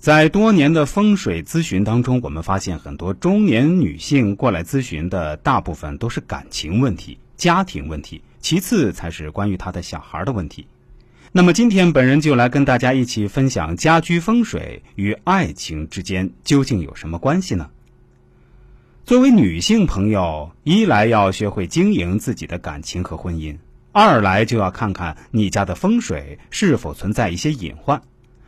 在多年的风水咨询当中，我们发现很多中年女性过来咨询的大部分都是感情问题、家庭问题，其次才是关于她的小孩的问题。那么今天本人就来跟大家一起分享家居风水与爱情之间究竟有什么关系呢？作为女性朋友，一来要学会经营自己的感情和婚姻，二来就要看看你家的风水是否存在一些隐患。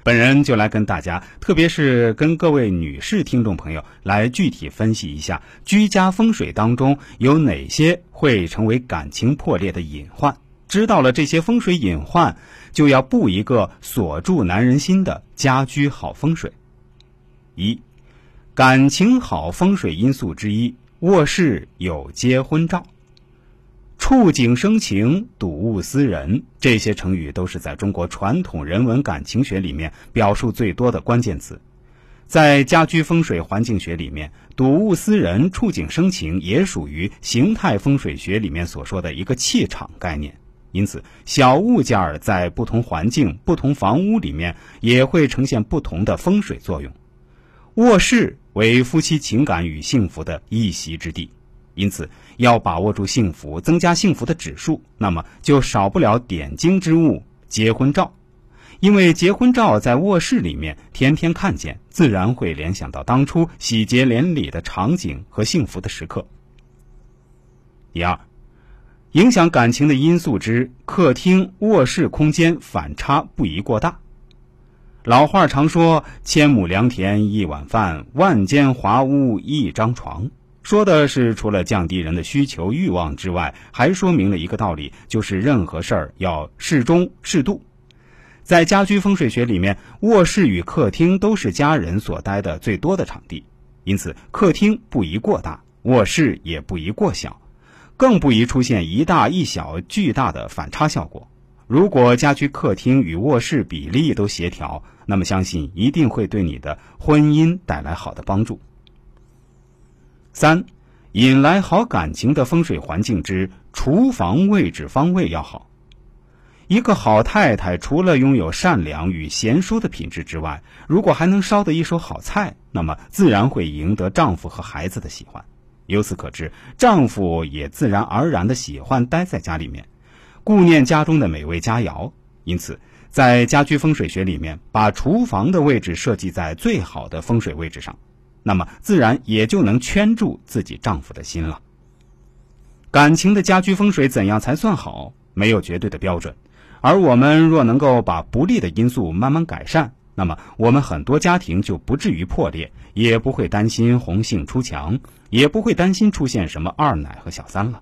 本人就来跟大家，特别是跟各位女士听众朋友来具体分析一下居家风水当中有哪些会成为感情破裂的隐患。知道了这些风水隐患，就要布一个锁住男人心的家居好风水。一，感情好风水因素之一，卧室有结婚照。触景生情，睹物思人，这些成语都是在中国传统人文感情学里面表述最多的关键词。在家居风水环境学里面，睹物思人、触景生情也属于形态风水学里面所说的一个气场概念。因此，小物件儿在不同环境、不同房屋里面也会呈现不同的风水作用。卧室为夫妻情感与幸福的一席之地。因此，要把握住幸福，增加幸福的指数，那么就少不了点睛之物——结婚照。因为结婚照在卧室里面天天看见，自然会联想到当初喜结连理的场景和幸福的时刻。第二，影响感情的因素之客厅、卧室空间反差不宜过大。老话常说：“千亩良田一碗饭，万间华屋一张床。”说的是，除了降低人的需求欲望之外，还说明了一个道理，就是任何事儿要适中适度。在家居风水学里面，卧室与客厅都是家人所待的最多的场地，因此客厅不宜过大，卧室也不宜过小，更不宜出现一大一小巨大的反差效果。如果家居客厅与卧室比例都协调，那么相信一定会对你的婚姻带来好的帮助。三，引来好感情的风水环境之厨房位置方位要好。一个好太太除了拥有善良与贤淑的品质之外，如果还能烧得一手好菜，那么自然会赢得丈夫和孩子的喜欢。由此可知，丈夫也自然而然的喜欢待在家里面，顾念家中的美味佳肴。因此，在家居风水学里面，把厨房的位置设计在最好的风水位置上。那么自然也就能圈住自己丈夫的心了。感情的家居风水怎样才算好？没有绝对的标准。而我们若能够把不利的因素慢慢改善，那么我们很多家庭就不至于破裂，也不会担心红杏出墙，也不会担心出现什么二奶和小三了。